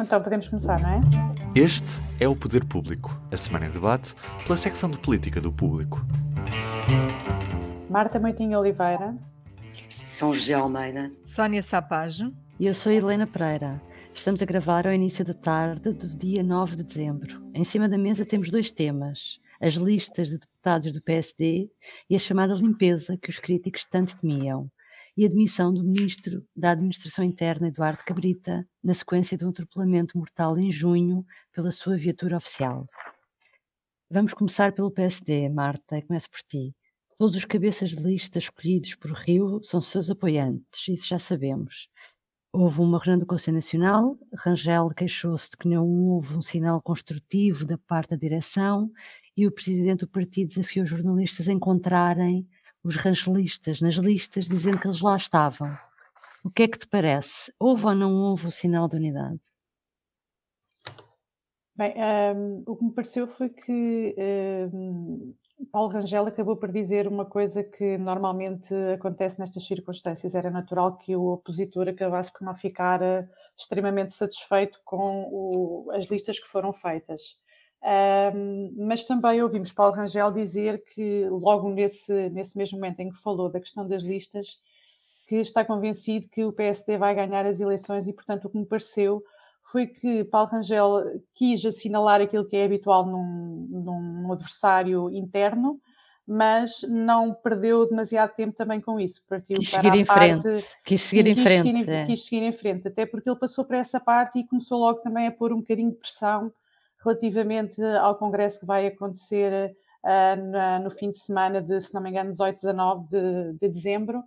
Então podemos começar, não é? Este é o Poder Público, a semana em debate pela secção de política do Público. Marta Moitinho Oliveira. São José Almeida. Sónia Sapajo. E eu sou Helena Pereira. Estamos a gravar ao início da tarde do dia 9 de dezembro. Em cima da mesa temos dois temas: as listas de deputados do PSD e a chamada limpeza que os críticos tanto temiam e a demissão do ministro da Administração Interna, Eduardo Cabrita, na sequência de um atropelamento mortal em junho pela sua viatura oficial. Vamos começar pelo PSD, Marta, começo por ti. Todos os cabeças de lista escolhidos por Rio são seus apoiantes, isso já sabemos. Houve uma reunião do Conselho Nacional, Rangel queixou-se de que não houve um sinal construtivo da parte da direção e o presidente do partido desafiou os jornalistas a encontrarem os rangelistas nas listas dizendo que eles lá estavam. O que é que te parece? Houve ou não houve o sinal de unidade? Bem, um, o que me pareceu foi que um, Paulo Rangel acabou por dizer uma coisa que normalmente acontece nestas circunstâncias. Era natural que o opositor acabasse por não ficar uh, extremamente satisfeito com o, as listas que foram feitas. Um, mas também ouvimos Paulo Rangel dizer que, logo nesse, nesse mesmo momento em que falou da questão das listas, que está convencido que o PSD vai ganhar as eleições e, portanto, o que me pareceu foi que Paulo Rangel quis assinalar aquilo que é habitual num, num adversário interno, mas não perdeu demasiado tempo também com isso. Partiu quis para seguir em parte, frente. Quis seguir sim, em quis frente. Seguir é. Quis seguir em frente, até porque ele passou para essa parte e começou logo também a pôr um bocadinho de pressão relativamente ao congresso que vai acontecer na, no fim de semana de, se não me engano, 18, 19 de, de dezembro,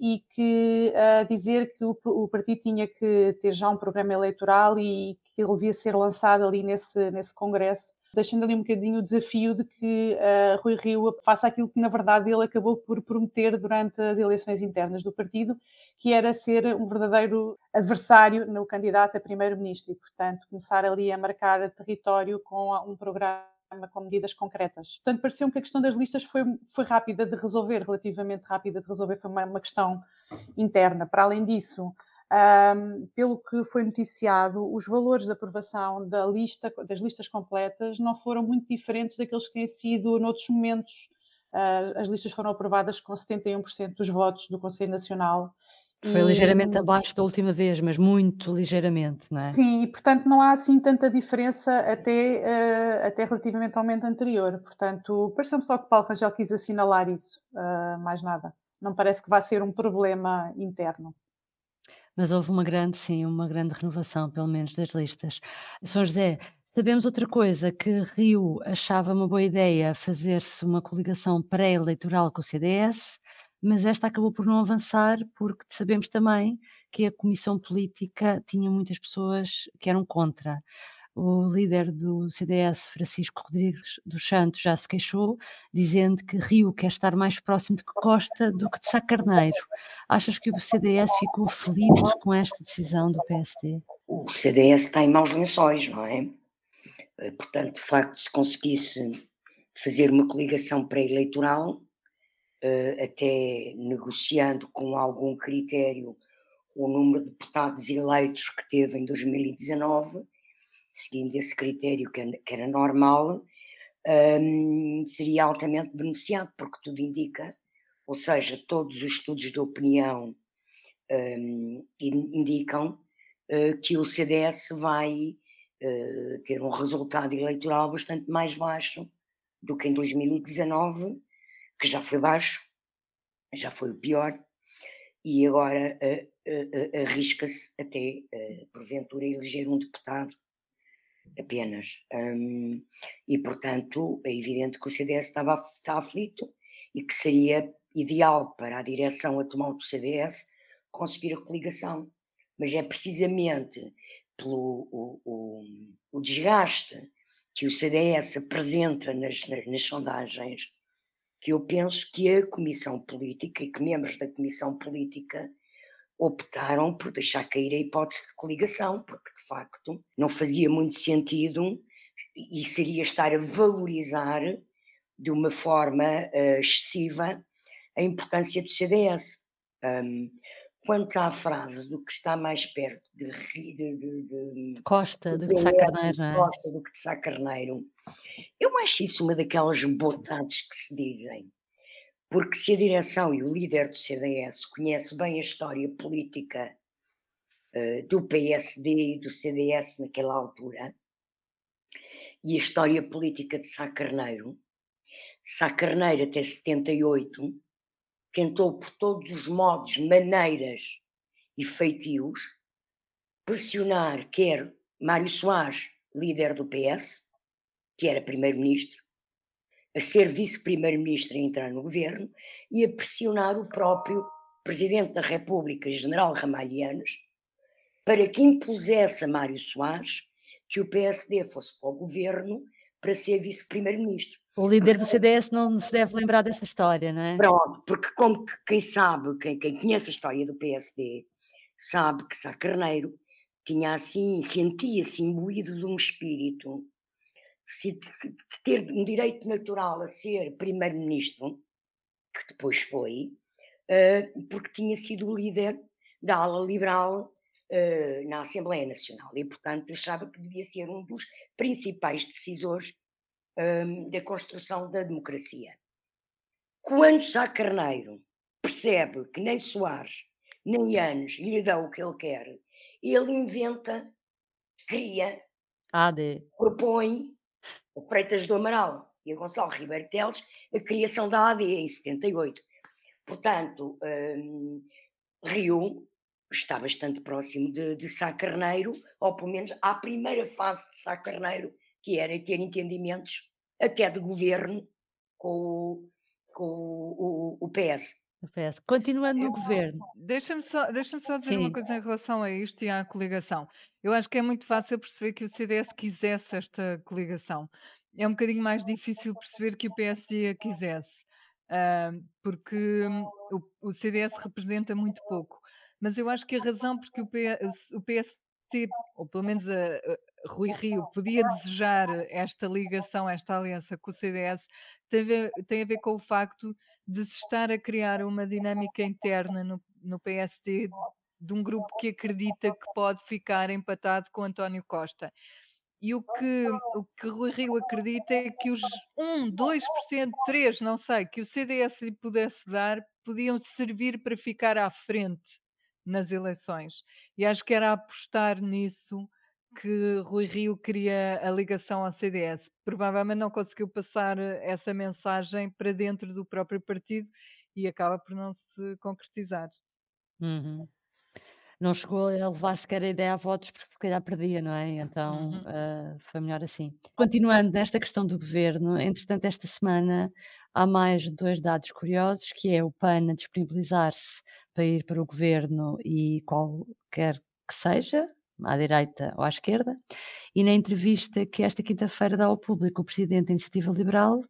e que uh, dizer que o, o, partido tinha que ter já um programa eleitoral e que ele devia ser lançado ali nesse, nesse congresso deixando ali um bocadinho o desafio de que uh, Rui Rio faça aquilo que, na verdade, ele acabou por prometer durante as eleições internas do partido, que era ser um verdadeiro adversário no candidato a primeiro-ministro e, portanto, começar ali a marcar território com um programa com medidas concretas. Portanto, pareceu-me que a questão das listas foi, foi rápida de resolver, relativamente rápida de resolver, foi uma, uma questão interna. Para além disso, um, pelo que foi noticiado, os valores de aprovação da lista, das listas completas não foram muito diferentes daqueles que têm sido noutros momentos. Uh, as listas foram aprovadas com 71% dos votos do Conselho Nacional. Foi e, ligeiramente abaixo da última vez, mas muito ligeiramente, não é? Sim, e portanto não há assim tanta diferença até, uh, até relativamente ao momento anterior. Portanto, pareceu-me só que Paulo Rangel quis assinalar isso, uh, mais nada. Não parece que vá ser um problema interno. Mas houve uma grande, sim, uma grande renovação, pelo menos, das listas. São José, sabemos outra coisa, que Rio achava uma boa ideia fazer-se uma coligação pré-eleitoral com o CDS, mas esta acabou por não avançar, porque sabemos também que a comissão política tinha muitas pessoas que eram contra. O líder do CDS, Francisco Rodrigues dos Santos, já se queixou, dizendo que Rio quer estar mais próximo de Costa do que de Sá Carneiro. Achas que o CDS ficou feliz com esta decisão do PSD? O CDS está em maus lençóis, não é? Eh, portanto, de facto, se conseguisse fazer uma coligação pré-eleitoral, eh, até negociando com algum critério o número de deputados eleitos que teve em 2019, seguindo esse critério que, era normal, um, seria altamente beneficiado, porque tudo indica, ou seja, todos os estudos de opinião um, indicam uh, que o CDS vai uh, ter um resultado eleitoral bastante mais baixo do que em 2019, que já foi baixo, já foi o pior, e agora uh, arrisca-se até, porventura, eleger um deputado apenas. Um, e, portanto, é evidente que o CDS estava, está aflito e que seria ideal para a direção atual do CDS conseguir a coligação. Mas é precisamente pelo o, o, o desgaste que o CDS apresenta nas, nas, nas sondagens que eu penso que a Comissão Política e que membros da Comissão Política optaram por deixar cair a hipótese de coligação, porque de facto não fazia muito sentido e seria estar a valorizar de uma forma uh, excessiva a importância do CDS. Um, quanto à frase do que está mais perto de, de, de, de Costa, do que de Sá Carneiro, é? Costa, do que de Sá Carneiro, eu acho isso uma daquelas botadas que se dizem. Porque se a direção e o líder do CDS conhece bem a história política uh, do PSD e do CDS naquela altura, e a história política de Sá Carneiro, Sá Carneiro até 78 tentou por todos os modos, maneiras e feitios pressionar quer Mário Soares, líder do PS, que era primeiro-ministro, a ser vice-primeiro-ministro e entrar no governo, e a pressionar o próprio presidente da República, general Ramalhianos, para que impusesse a Mário Soares que o PSD fosse para o governo para ser vice-primeiro-ministro. O líder do CDS não se deve lembrar dessa história, não é? Pronto, porque como quem sabe, quem, quem conhece a história do PSD, sabe que Sá Carneiro tinha assim, sentia-se imbuído de um espírito de ter um direito natural a ser primeiro-ministro, que depois foi, uh, porque tinha sido o líder da ala liberal uh, na Assembleia Nacional e, portanto, achava que devia ser um dos principais decisores um, da construção da democracia. Quando Sá Carneiro percebe que nem Soares nem Yanes lhe dão o que ele quer, ele inventa, cria, AD. propõe a Freitas do Amaral e a Gonçalo Ribeiro Teles a criação da AD em 78. Portanto, um, Rio está bastante próximo de, de Sá Carneiro, ou pelo menos à primeira fase de Sá Carneiro, que era ter entendimentos até de governo com o, com o, o PS. PS. Continuando no governo. Deixa-me só, deixa só dizer Sim. uma coisa em relação a isto e à coligação. Eu acho que é muito fácil perceber que o CDS quisesse esta coligação. É um bocadinho mais difícil perceber que o PSD a quisesse, uh, porque hum, o, o, CDS representa muito pouco. Mas eu acho que a razão porque o, P, o PSD, ou pelo menos a, a Rui Rio, podia desejar esta ligação, esta aliança com o CDS, tem a ver, tem a ver com o facto de se estar a criar uma dinâmica interna no, no PSD de um grupo que acredita que pode ficar empatado com António Costa. E o que, o que Rui Rio acredita é que os 1, 2%, 3%, não sei, que o CDS lhe pudesse dar, podiam servir para ficar à frente nas eleições. E acho que era apostar nisso que Rui Rio queria a ligação ao CDS. Provavelmente não conseguiu passar essa mensagem para dentro do próprio partido e acaba por não se concretizar. Uhum. Não chegou a levar sequer a ideia a votos porque se calhar perdia, não é? Então uhum. uh, foi melhor assim. Continuando nesta questão do governo, entretanto, esta semana há mais dois dados curiosos, que é o PAN a disponibilizar-se para ir para o governo e qualquer que seja, à direita ou à esquerda, e na entrevista que esta quinta-feira dá ao público o presidente da Iniciativa Liberal,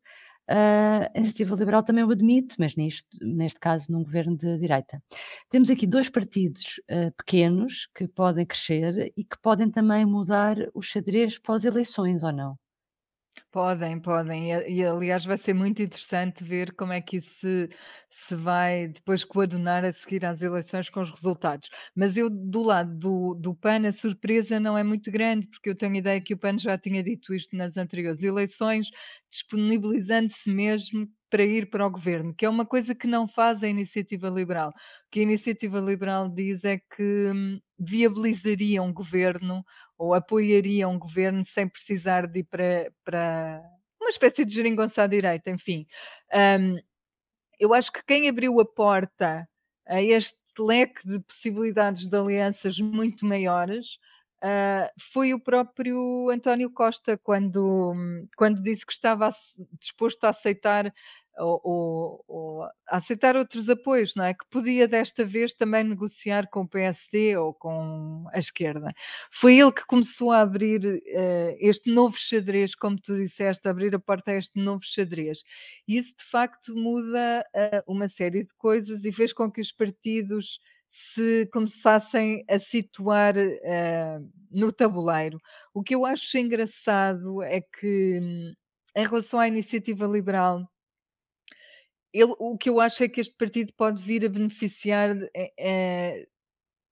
a Iniciativa Liberal também o admite, mas neste, neste caso num governo de direita. Temos aqui dois partidos uh, pequenos que podem crescer e que podem também mudar o xadrez pós-eleições, ou não? Podem, podem. E, e, aliás vai ser muito interessante ver como é que isso se, se vai depois coadunar a seguir às eleições com os resultados. Mas eu, do lado do, do PAN, a surpresa não é muito grande, porque eu tenho a ideia que o PAN já tinha dito isto nas anteriores eleições, disponibilizando-se mesmo para ir para o governo, que é uma coisa que não faz a iniciativa liberal. O que a iniciativa liberal diz é que hum, viabilizaria um governo ou apoiaria um governo sem precisar de ir para, para uma espécie de geringonça à direita, enfim. Um, eu acho que quem abriu a porta a este leque de possibilidades de alianças muito maiores uh, foi o próprio António Costa, quando, quando disse que estava disposto a aceitar ou, ou, ou, aceitar outros apoios, não é? Que podia desta vez também negociar com o PSD ou com a esquerda. Foi ele que começou a abrir uh, este novo xadrez, como tu disseste, abrir a porta a este novo xadrez. Isso de facto muda uh, uma série de coisas e fez com que os partidos se começassem a situar uh, no tabuleiro. O que eu acho engraçado é que, hum, em relação à iniciativa liberal, ele, o que eu acho é que este partido pode vir a beneficiar é,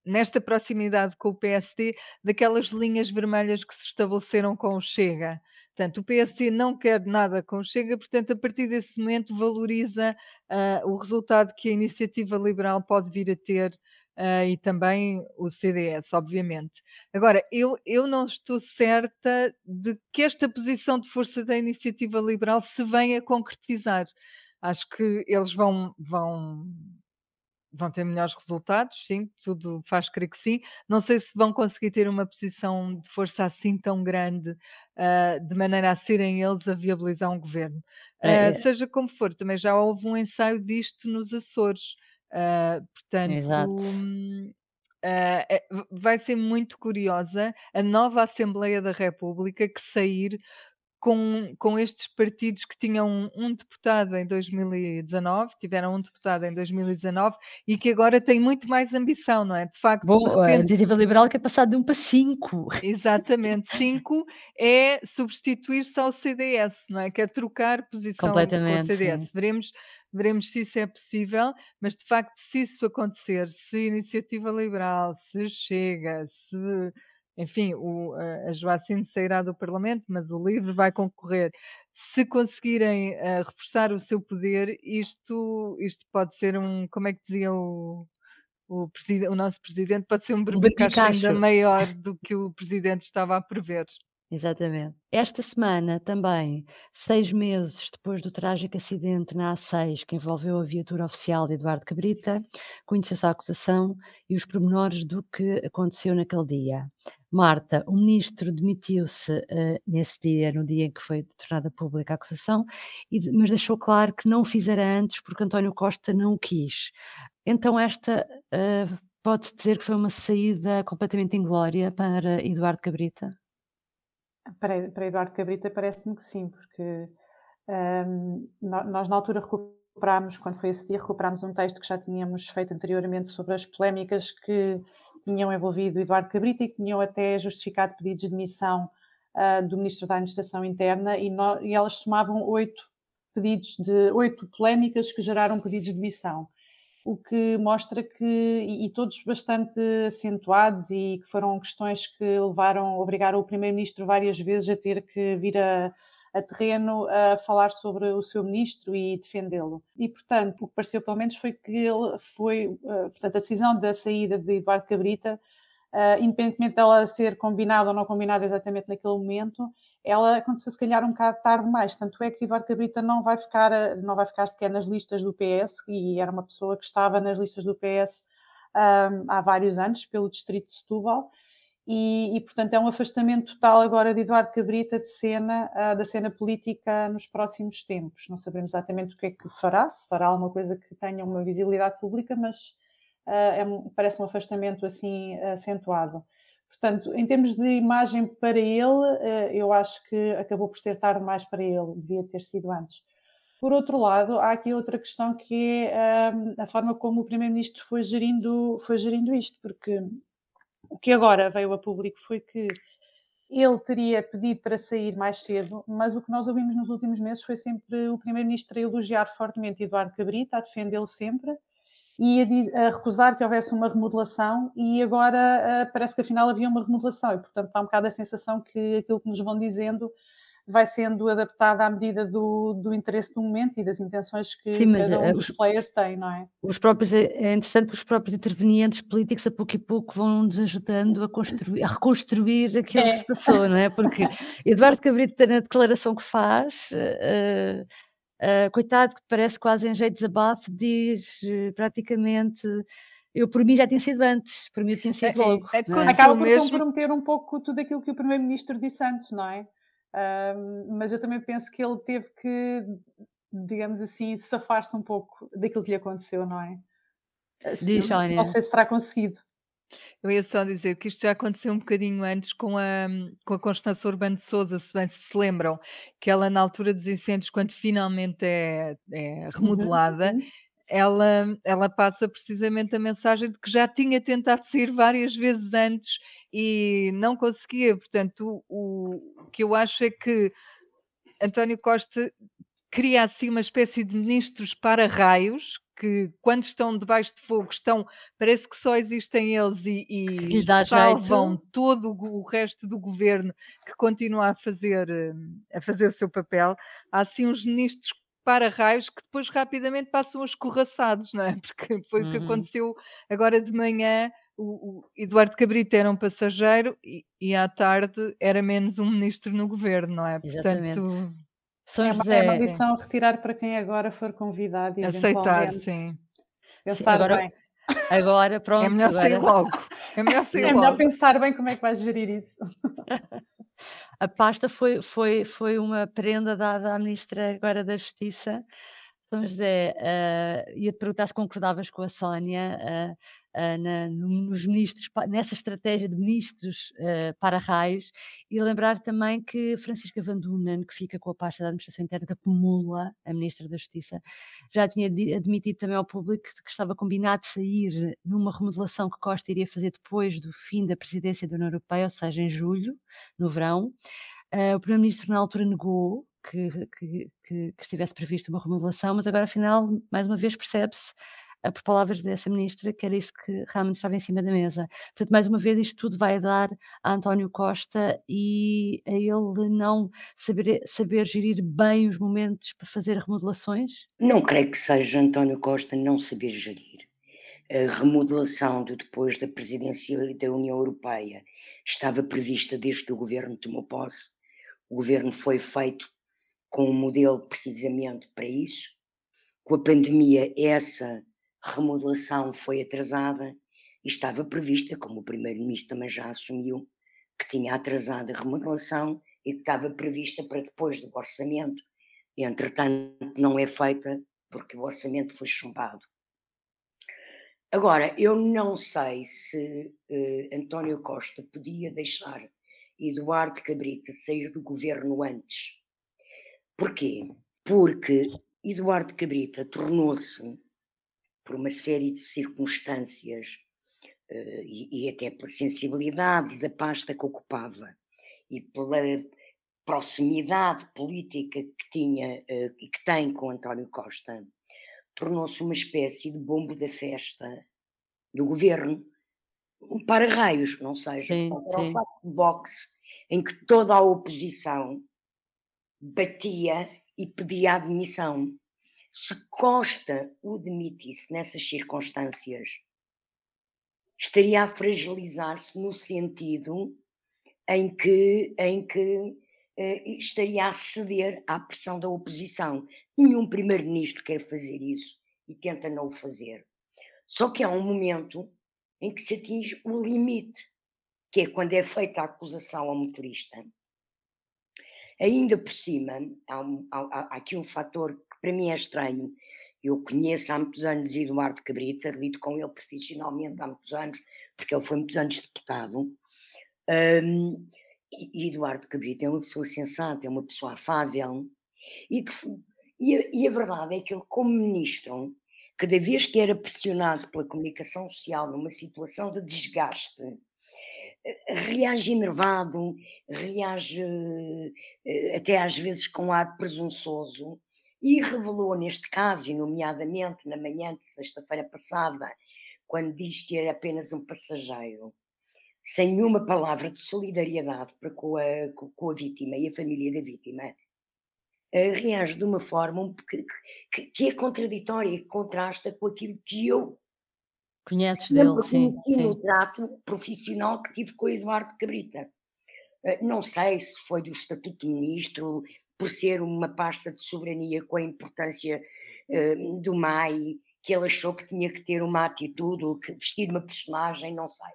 nesta proximidade com o PSD, daquelas linhas vermelhas que se estabeleceram com o Chega. Portanto, o PSD não quer nada com o Chega, portanto, a partir desse momento valoriza uh, o resultado que a iniciativa liberal pode vir a ter uh, e também o CDS, obviamente. Agora, eu, eu não estou certa de que esta posição de força da iniciativa liberal se venha a concretizar. Acho que eles vão, vão vão ter melhores resultados, sim, tudo faz crer que sim. Não sei se vão conseguir ter uma posição de força assim tão grande, uh, de maneira a serem eles a viabilizar um governo. Uh, é, seja como for, também já houve um ensaio disto nos Açores. Uh, portanto, Exato. É, vai ser muito curiosa a nova Assembleia da República que sair com, com estes partidos que tinham um, deputado em 2019, tiveram um deputado em 2019 e que agora têm muito mais ambição, não é? De facto, Bom, de repente... a iniciativa liberal que é passar de um para cinco. Exatamente, cinco é substituir-se ao CDS, não é? Que é trocar posição com o CDS. Sim. Veremos, veremos se isso é possível, mas de facto, se isso acontecer, se a iniciativa liberal, se chega, se enfim, o, a Joacine sairá do Parlamento, mas o LIVRE vai concorrer. Se conseguirem uh, reforçar o seu poder, isto, isto pode ser um, como é que dizia o, o, o nosso presidente, pode ser um berbicacho ainda maior do que o presidente estava a prever. Exatamente. Esta semana também, seis meses depois do trágico acidente na A6 que envolveu a viatura oficial de Eduardo Cabrita, conheceu-se a acusação e os pormenores do que aconteceu naquele dia. Marta, o ministro demitiu-se uh, nesse dia, no dia em que foi tornada pública a acusação, e, mas deixou claro que não o fizera antes porque António Costa não o quis. Então esta uh, pode-se dizer que foi uma saída completamente inglória para Eduardo Cabrita? Para, para Eduardo Cabrita parece-me que sim, porque um, nós na altura recuperámos, quando foi esse dia, recuperámos um texto que já tínhamos feito anteriormente sobre as polémicas que tinham envolvido Eduardo Cabrita e que tinham até justificado pedidos de demissão uh, do Ministro da Administração Interna e, no, e elas somavam oito pedidos de oito polémicas que geraram pedidos de demissão o que mostra que, e, e, todos bastante acentuados, e que foram questões que levaram, obrigaram o Primeiro-Ministro várias vezes a ter que vir a, a terreno a falar sobre o seu ministro e defendê-lo. E, portanto, o que pareceu pelo menos foi que ele foi, uh, portanto, a decisão da saída de Eduardo Cabrita, uh, independentemente dela ser combinada ou não combinada exatamente naquele momento, ela aconteceu se calhar um bocado tarde demais, tanto é que Eduardo Cabrita não vai ficar, não vai ficar sequer nas listas do PS, e era uma pessoa que estava nas listas do PS um, há vários anos, pelo distrito de Setúbal, e, e, portanto é um afastamento total agora de Eduardo Cabrita de cena, uh, da cena política nos próximos tempos. Não sabemos exatamente o que é que fará, se fará alguma coisa que tenha uma visibilidade pública, mas uh, é, parece um afastamento assim acentuado. Portanto, em termos de imagem para ele, eh, eu acho que acabou por ser tarde mais para ele, devia ter sido antes. Por outro lado, há aqui outra questão que é ehm, a forma como o Primeiro-Ministro foi gerindo, foi gerindo isto, porque o que agora veio a público foi que ele teria pedido para sair mais cedo, mas o que nós ouvimos nos últimos meses foi sempre o Primeiro-Ministro a elogiar fortemente Eduardo Cabrita, a defendê-lo sempre, e a, recusar que houvesse uma remodelação e agora uh, parece que afinal havia uma remodelação e portanto há um bocado a sensação que aquilo que nos vão dizendo vai sendo adaptado à medida do, do interesse do momento e das intenções que Sim, mas, cada um uh, dos os, players tem, não é? Os próprios, é, é interessante que os próprios intervenientes políticos a pouco e pouco vão nos ajudando a, construir, a reconstruir aquilo é. que se passou, não é? Porque Eduardo Cabrita na declaração que faz... Uh, Uh, coitado, que parece quase em jeito de desabafo, diz uh, praticamente. Eu, por mim, já tinha sido antes, por mim, tinha sido é, logo. É, é? Acaba por mesmo... comprometer um pouco tudo aquilo que o Primeiro-Ministro disse antes, não é? Uh, mas eu também penso que ele teve que, digamos assim, safar-se um pouco daquilo que lhe aconteceu, não é? Diz, não sei se terá conseguido. Eu ia só dizer que isto já aconteceu um bocadinho antes com a, com a Constança Urbano de Souza, se bem se lembram, que ela na altura dos incêndios, quando finalmente é, é uhum, remodelada, uhum. ela, ela passa precisamente a mensagem de que já tinha tentado sair várias vezes antes e não conseguia. Portanto, o, o que eu acho é que António Costa cria assim uma espécie de ministros para raios, que quando estão debaixo de fogo estão, parece que só existem eles e, e salvam jeito. todo o, resto do governo que continua a fazer, a fazer o seu papel. Há assim uns ministros para raios que depois rapidamente passam os escorraçados, não é? Porque foi o que uhum. aconteceu agora de manhã. O, o, Eduardo Cabrita era um passageiro e, e, à tarde era menos um ministro no governo, não é? Exatamente. Portanto, são é, José... é uma lição a retirar para quem agora for convidado e aceitar, sim. Pensar agora, bem. Agora, pronto. É melhor agora... sair logo. É melhor, sair é melhor pensar bem como é que vais gerir isso. A pasta foi, foi, foi uma prenda dada à Ministra agora da Justiça, São José, uh, ia-te perguntar se concordavas com a Sónia uh, uh, na, nos ministros, nessa estratégia de ministros uh, para raios, e lembrar também que Francisca Van Dunen, que fica com a pasta da Administração Interna, que acumula a Ministra da Justiça, já tinha admitido também ao público que estava combinado sair numa remodelação que Costa iria fazer depois do fim da presidência da União Europeia, ou seja, em julho, no verão. Uh, o Primeiro-Ministro na altura negou que, que, que, que, estivesse previsto uma remodelação, mas agora afinal, mais uma vez, percebe-se, por palavras dessa ministra, que era isso que realmente estava em cima da mesa. Portanto, mais uma vez, isto tudo vai dar a António Costa e a ele não saber, saber gerir bem os momentos para fazer remodelações? Não creio que seja António Costa não saber gerir. A remodelação do depois da presidência da União Europeia estava prevista desde que o governo tomou posse. O governo foi feito com um modelo precisamente para isso. Com a pandemia, essa remodelação foi atrasada e estava prevista, como o Primeiro-Ministro também já assumiu, que tinha atrasado a remodelação e que estava prevista para depois do orçamento. Entretanto, não é feita porque o orçamento foi chumbado. Agora, eu não sei se uh, António Costa podia deixar Eduardo Cabrita sair do governo antes Porquê? Porque Eduardo Cabrita tornou-se, por uma série de circunstâncias uh, e, e, até pela sensibilidade da pasta que ocupava e pela proximidade política que tinha uh, e que tem com António Costa, tornou-se uma espécie de bombo da festa do governo, um para-raios, não seja, sim, um saco de boxe em que toda a oposição batia e pedia admissão. Se Costa o demitisse nessas circunstâncias, estaria a fragilizar-se no sentido em que, em que eh, estaria a ceder à pressão da oposição. Nenhum primeiro-ministro quer fazer isso e tenta não o fazer. Só que há um momento em que se atinge o limite, que é quando é feita a acusação ao motorista Ainda por cima, há, um, há, há aqui um fator que para mim é estranho. Eu conheço há muitos anos Eduardo Cabrita, lido com ele profissionalmente há muitos anos, porque ele foi muitos anos deputado. Um, e Eduardo Cabrita é uma pessoa sensata, é uma pessoa afável. E, e, a, e a verdade é que ele, como ministro, cada vez que era pressionado pela comunicação social numa situação de desgaste, reage enervado, reage eh, até às vezes com ar presunçoso, e revelou neste caso, e nomeadamente na manhã de sexta-feira passada, quando diz que era apenas um passageiro, sem nenhuma palavra de solidariedade para com a, com a vítima e a família da vítima, eh, reage de uma forma que, que, que é contraditória, que contrasta com aquilo que eu Conheces dele, sim. sim. no trato profissional que tive com o Eduardo Cabrita. Eh, não sei se foi do Estatuto de Ministro, por ser uma pasta de soberania com a importância uh, do MAI, que ele achou que tinha que ter uma atitude, que vestir uma personagem, não sei.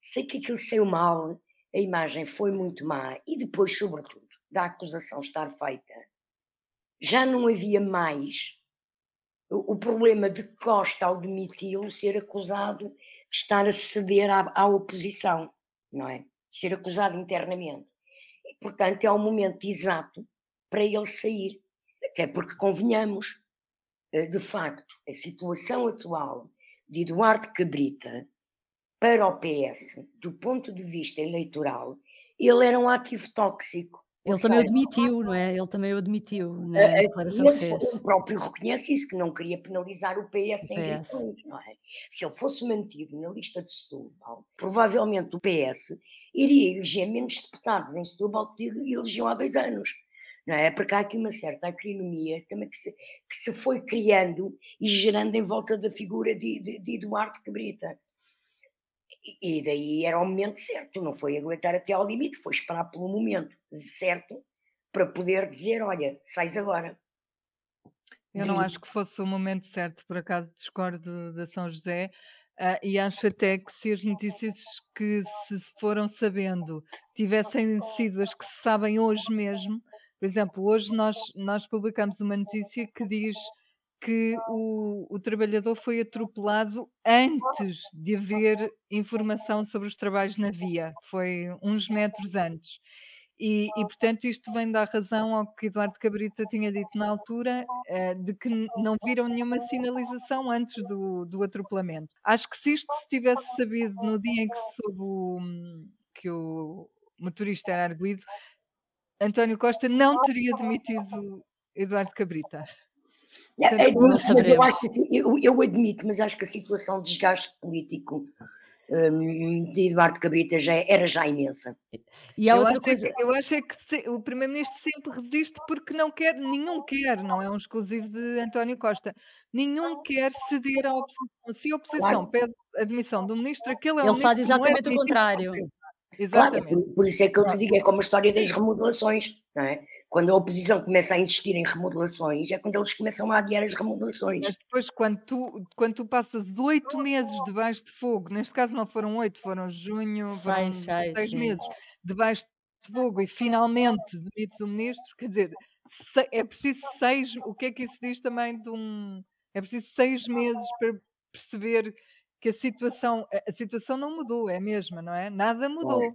Sei que aquilo saiu mal, a imagem foi muito má, e depois, sobretudo, da acusação estar feita, já não havia mais o problema de Costa, ao demiti-lo, ser acusado de estar a ceder à, à, oposição, não é? Ser acusado internamente. Portanto, é o momento exato para ele sair. Até porque, convenhamos, eh, de facto, a situação atual de Eduardo Cabrita para o PS, do ponto de vista eleitoral, ele era um ativo tóxico. Ele também o demitiu, não é? Ele também o demitiu na A- declaração que fez. ele próprio reconhece isso, que não queria penalizar o PS em O PS. eleições, não é? Se ele fosse mantido na lista de Setúbal, provavelmente o PS iria eleger menos deputados em Setúbal que elegeu há dois anos. Não é? Porque há aqui uma certa acrinomia também que se, que se foi criando e gerando em volta da figura de, de, de Eduardo Cabrita. E- daí era o momento certo, não foi aguentar até ao limite, foi esperar pelo momento certo para poder dizer: olha, sais agora. Eu não acho que fosse o momento certo, por acaso discordo da São José, ah, e acho até que se as notícias que se foram sabendo tivessem sido as que se sabem hoje mesmo, por exemplo, hoje nós, nós publicamos uma notícia que diz que o, o trabalhador foi atropelado antes de haver informação sobre os trabalhos na via, foi uns metros antes. E, e, portanto, isto vem dar razão ao que Eduardo Cabrita tinha dito na altura, eh, de que não viram nenhuma sinalização antes do, do atropelamento. Acho que se isto se tivesse sabido no dia em que soube o, hum, que o motorista era arguído, António Costa não teria demitido Eduardo Cabrita. É, Portanto, é, Não eu, saberemos. acho assim, eu, eu admito, mas acho que a situação de desgaste político hum, de Eduardo Cabrita já era já imensa. E há Eu outra acho, é coisa. que, eu acho é que se- o Primeiro-Ministro sempre resiste porque não quer, nenhum quer, não é um exclusivo de António Costa, nenhum quer ceder à oposição. Se a oposição Claro, pede admissão do ministro, aquele é um Ele faz é exatamente o demitido por contrário. surpresa. claro, Exatamente. por, por isso é que eu te digo, é como a história das remodelações, não é? Quando a oposição começa a insistir em remodelações, é quando eles começam a adiar as remodelações. Mas depois, quando tu, quando tu passas oito meses debaixo de fogo, neste caso não foram oito, foram junho, foram Seis, meses debaixo de fogo e finalmente demites o ministro, quer dizer, é preciso seis, o que é que isso diz também de um. É preciso seis meses para perceber que a situação, a, situação não mudou, é a mesma, não é? Nada mudou,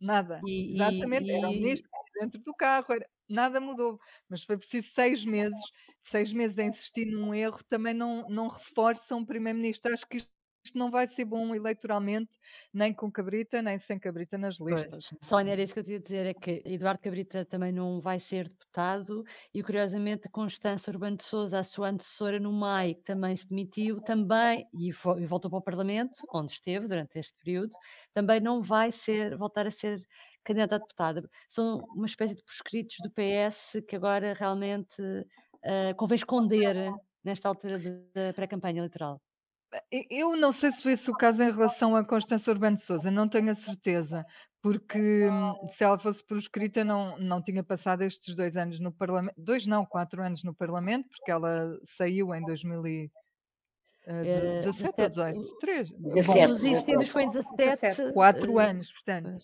nada. E, Exatamente, era o e, e, ministro dentro do carro, era- nada mudou, mas foi preciso seis meses, seis meses a insistir num erro também não, não reforça um primeiro-ministro. Acho que isto, isto não vai ser bom eleitoralmente, nem com Cabrita, nem sem Cabrita nas Pois. listas. Sónia, era isso que eu te ia dizer, é que Eduardo Cabrita também não vai ser deputado e curiosamente Constança Urbano de Sousa, a sua antecessora no MAI, que também se demitiu, também, e, vo- e voltou para o Parlamento, onde esteve durante este período, também não vai ser, voltar a ser candidata a deputada. São uma espécie de proscritos do PS que agora realmente ah, convém esconder nesta altura da pré-campanha eleitoral. Eu não sei se foi esse o caso em relação a Constança Urbano de Souza, não tenho a certeza, porque hum, se ela fosse proscrita não, não tinha passado estes dois anos no Parlamento, dois não, quatro anos no Parlamento, porque ela saiu em 2017 ou 17, 18, três, bom, 17, Os incêndios foi em 17. 17. quatro eh, anos, portanto.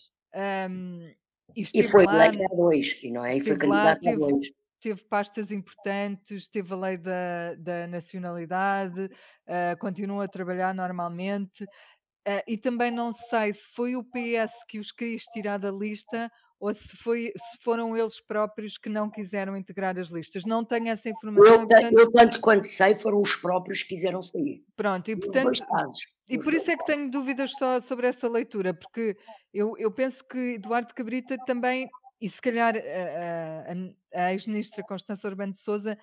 hum, e E foi lá, eleita a dois, e não é? E foi candidata a dois. Teve pastas importantes, teve a lei da, da nacionalidade, ah, continua a trabalhar normalmente. ah, e também não sei se foi o PS que os quis tirar da lista ou se, foi, se foram eles próprios que não quiseram integrar as listas. Não tenho essa informação Eu, ta- portanto, eu, tanto quanto sei, foram os próprios que quiseram sair. pronto. E, portanto, e por isso é que tenho dúvidas só sobre essa leitura, porque eu, eu penso que Eduardo Cabrita também, e se calhar a, a- a- a ex-ministra Constança Urbano de Souza,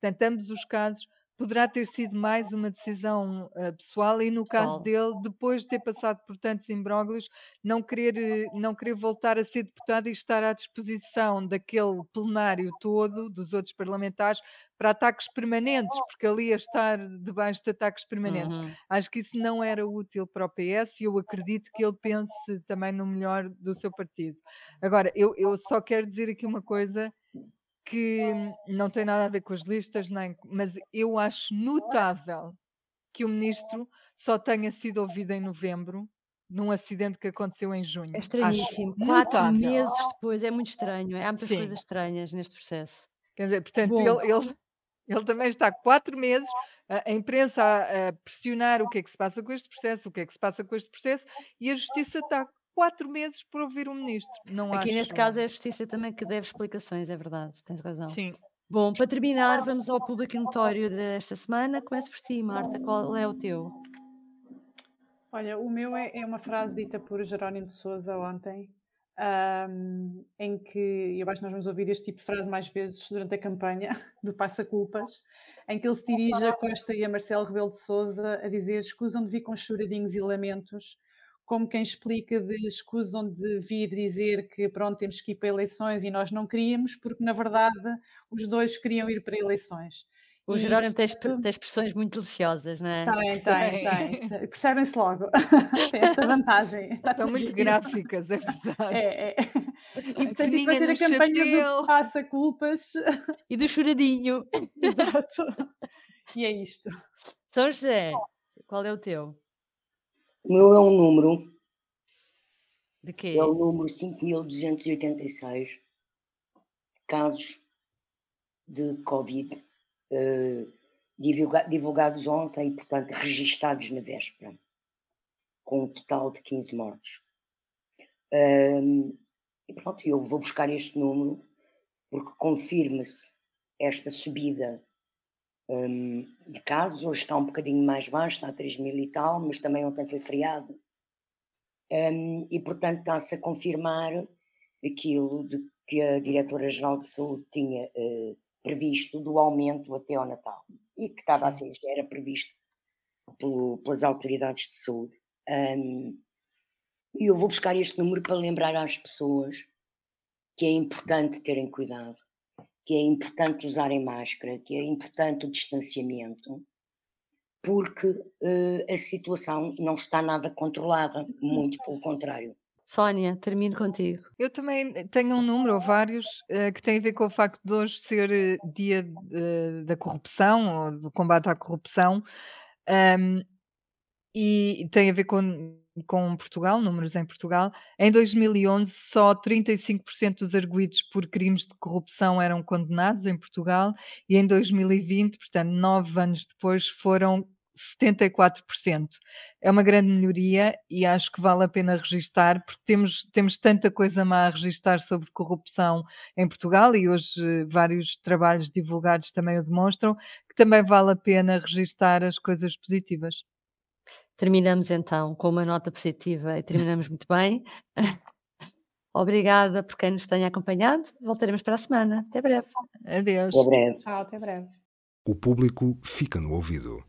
portanto, ambos os casos, poderá ter sido mais uma decisão ah, pessoal e no caso Pessoal. dele, depois de ter passado por tantos imbróglios, não querer, eh, não querer voltar a ser deputado e estar à disposição daquele plenário todo, dos outros parlamentares, para ataques permanentes, porque ali ia estar debaixo de ataques permanentes. Uhum. Acho que isso não era útil para o PS e eu acredito que ele pense também no melhor do seu partido. Agora, eu, eu só quero dizer aqui uma coisa que não tem nada a ver com as listas, nem, mas eu acho notável que o ministro só tenha sido ouvido em novembro num acidente que aconteceu em junho. É Acho estranhíssimo. Quatro notável. meses depois, é muito estranho. Há muitas Sim. coisas estranhas neste processo. Quer dizer, portanto, ele, ele, ele também está quatro meses, a, a imprensa a, a pressionar o que é que se passa com este processo, o que é que se passa com este processo, e a justiça está quatro meses por ouvir o ministro. Não Aqui acho. neste caso é a justiça também que deve explicações, é verdade, tens razão. Sim. Bom, para terminar, vamos ao público notório desta semana. Começo por ti, Marta. Qual é o teu? Olha, o meu é, é uma frase dita por Jerónimo de Souza ontem, um, em que eu acho que nós vamos ouvir este tipo de frase mais vezes durante a campanha do Passa Culpas, em que ele se dirige a Costa e a Marcelo Rebelo de Souza a dizer escusam de vir com choradinhos e lamentos, como quem explica de escusam de vir dizer que pronto, temos que ir para eleições e nós não queríamos, porque na verdade os dois queriam ir para eleições. O Jerónimo tem, tem expressões muito deliciosas, não é? Tem, tem, tem. Percebem-se logo. tem esta vantagem. Está São muito gráficas, é verdade. É, é. E portanto isto vai ser a campanha chapéu. do Passa Culpas. E do choradinho. Exato. E é isto. São José, qual é o teu? O meu é um número. De quê? É o número 5286 casos de Covid divulga divulgados ontem e, portanto, registados na véspera, com um total de 15 mortos. Um, e pronto, eu vou buscar este número porque confirma-se esta subida um, de casos. Hoje está um bocadinho mais baixo, está a 3 mil e tal, mas também ontem foi feriado. Um, e, portanto, está-se a confirmar aquilo de que a Diretora-Geral de Saúde tinha uh, previsto do aumento até ao Natal e que estava Sim. a ser, era previsto pelo, pelas autoridades de saúde. Um, e eu vou buscar este número para lembrar às pessoas que é importante terem cuidado, que é importante usarem máscara, que é importante o distanciamento, porque uh, a situação não está nada controlada, muito pelo contrário. Sónia, termino contigo. Eu também tenho um número, ou vários, uh, que tem a ver com o facto de hoje ser uh, dia da corrupção, ou do combate à corrupção, um, e tem a ver com, com Portugal, números em Portugal. Em 2011, só 35% dos arguídos por crimes de corrupção eram condenados em Portugal, e em 2020, portanto, nove anos depois, foram 74%. É uma grande melhoria e acho que vale a pena registar, porque temos, temos tanta coisa má a registar sobre corrupção em Portugal e hoje vários trabalhos divulgados também o demonstram, que também vale a pena registar as coisas positivas. Terminamos então com uma nota positiva e terminamos muito bem. Obrigada por quem nos tenha acompanhado. Voltaremos para a semana. Até breve. Adeus. Até breve. Tchau, até breve. O público fica no ouvido.